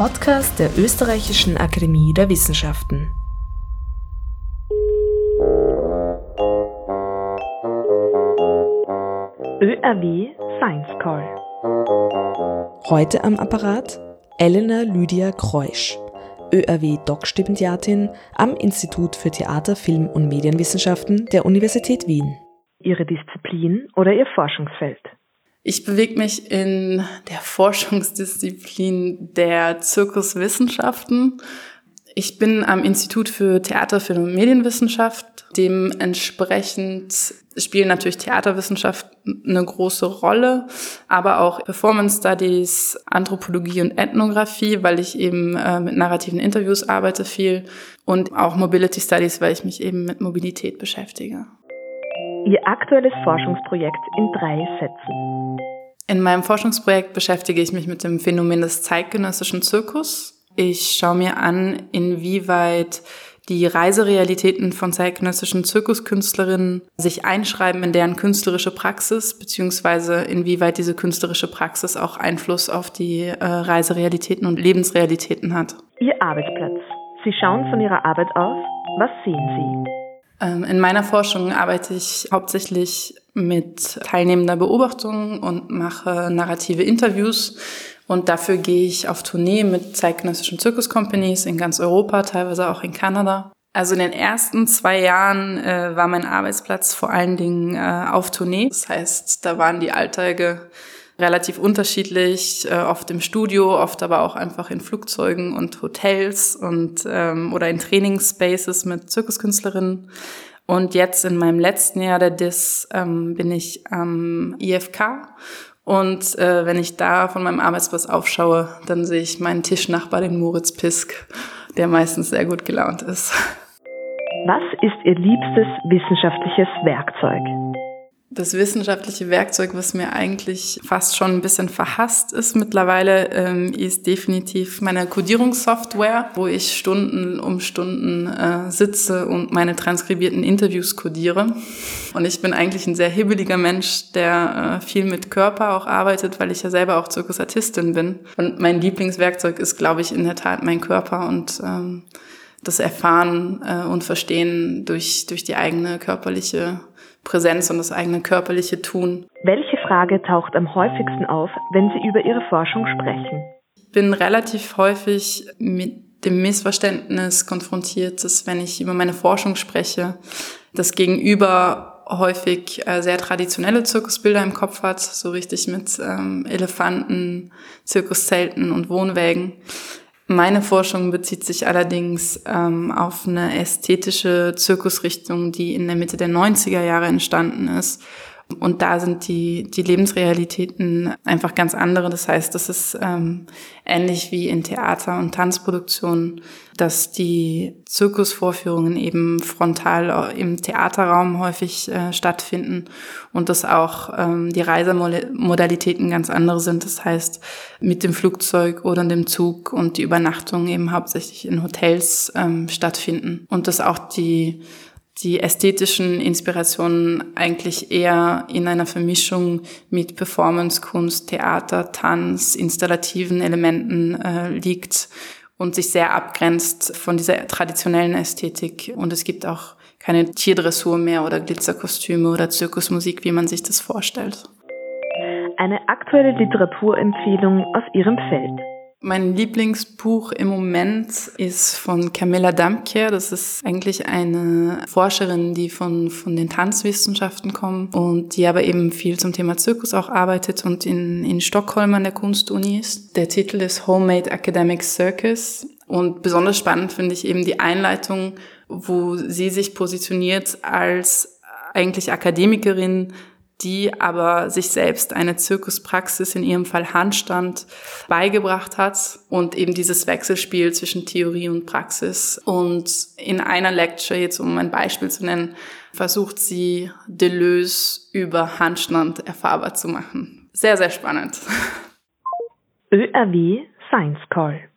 Podcast der Österreichischen Akademie der Wissenschaften. ÖRW Science Call. Heute am Apparat Elena Lydia Kreusch, ÖRW-Doc-Stipendiatin am Institut für Theater, Film und Medienwissenschaften der Universität Wien. Ihre Disziplin oder Ihr Forschungsfeld? Ich bewege mich in der Forschungsdisziplin der Zirkuswissenschaften. Ich bin am Institut für Theater, Film und Medienwissenschaft. Dementsprechend spielen natürlich Theaterwissenschaften eine große Rolle, aber auch Performance Studies, Anthropologie und Ethnographie, weil ich eben äh, mit narrativen Interviews arbeite viel und auch Mobility Studies, weil ich mich eben mit Mobilität beschäftige. Ihr aktuelles Forschungsprojekt in drei Sätzen. In meinem Forschungsprojekt beschäftige ich mich mit dem Phänomen des zeitgenössischen Zirkus. Ich schaue mir an, inwieweit die Reiserealitäten von zeitgenössischen Zirkuskünstlerinnen sich einschreiben in deren künstlerische Praxis, beziehungsweise inwieweit diese künstlerische Praxis auch Einfluss auf die äh, Reiserealitäten und Lebensrealitäten hat. Ihr Arbeitsplatz. Sie schauen von Ihrer Arbeit aus. Was sehen Sie? Ähm, in meiner Forschung arbeite ich hauptsächlich mit teilnehmender Beobachtung und mache narrative Interviews. Und dafür gehe ich auf Tournee mit zeitgenössischen Zirkuscompanies in ganz Europa, teilweise auch in Kanada. Also in den ersten zwei Jahren äh, war mein Arbeitsplatz vor allen Dingen äh, auf Tournee. Das heißt, da waren die Alltage relativ unterschiedlich, äh, oft im Studio, oft aber auch einfach in Flugzeugen und Hotels und ähm, oder in Trainingsspaces mit Zirkuskünstlerinnen. Und jetzt in meinem letzten Jahr der DIS ähm, bin ich am IFK. Und äh, wenn ich da von meinem Arbeitsplatz aufschaue, dann sehe ich meinen Tischnachbar, den Moritz Pisk, der meistens sehr gut gelaunt ist. Was ist Ihr liebstes wissenschaftliches Werkzeug? Das wissenschaftliche Werkzeug, was mir eigentlich fast schon ein bisschen verhasst ist mittlerweile, ähm, ist definitiv meine Codierungssoftware, wo ich Stunden um Stunden äh, sitze und meine transkribierten Interviews codiere. Und ich bin eigentlich ein sehr hibbeliger Mensch, der äh, viel mit Körper auch arbeitet, weil ich ja selber auch Zirkusartistin bin. Und mein Lieblingswerkzeug ist, glaube ich, in der Tat mein Körper und ähm, das Erfahren äh, und Verstehen durch, durch die eigene körperliche Präsenz und das eigene körperliche Tun. Welche Frage taucht am häufigsten auf, wenn Sie über Ihre Forschung sprechen? Ich bin relativ häufig mit dem Missverständnis konfrontiert, dass wenn ich über meine Forschung spreche, das Gegenüber häufig äh, sehr traditionelle Zirkusbilder im Kopf hat, so richtig mit ähm, Elefanten, Zirkuszelten und Wohnwägen. Meine Forschung bezieht sich allerdings ähm, auf eine ästhetische Zirkusrichtung, die in der Mitte der 90er Jahre entstanden ist und da sind die, die Lebensrealitäten einfach ganz andere. Das heißt, das ist ähm, ähnlich wie in Theater- und Tanzproduktionen, dass die Zirkusvorführungen eben frontal im Theaterraum häufig äh, stattfinden und dass auch ähm, die Reisemodalitäten ganz andere sind. Das heißt, mit dem Flugzeug oder dem Zug und die Übernachtung eben hauptsächlich in Hotels ähm, stattfinden und dass auch die die ästhetischen Inspirationen eigentlich eher in einer Vermischung mit Performancekunst, Theater, Tanz, installativen Elementen äh, liegt und sich sehr abgrenzt von dieser traditionellen Ästhetik. Und es gibt auch keine Tierdressur mehr oder Glitzerkostüme oder Zirkusmusik, wie man sich das vorstellt. Eine aktuelle Literaturempfehlung aus Ihrem Feld. Mein Lieblingsbuch im Moment ist von Camilla Damkier. Das ist eigentlich eine Forscherin, die von, von den Tanzwissenschaften kommt und die aber eben viel zum Thema Zirkus auch arbeitet und in, in Stockholm an der Kunstuni ist. Der Titel ist Homemade Academic Circus. Und besonders spannend finde ich eben die Einleitung, wo sie sich positioniert als eigentlich Akademikerin, die aber sich selbst eine Zirkuspraxis, in ihrem Fall Handstand, beigebracht hat und eben dieses Wechselspiel zwischen Theorie und Praxis. Und in einer Lecture, jetzt um ein Beispiel zu nennen, versucht sie Deleuze über Handstand erfahrbar zu machen. Sehr, sehr spannend. ÖRW Science Call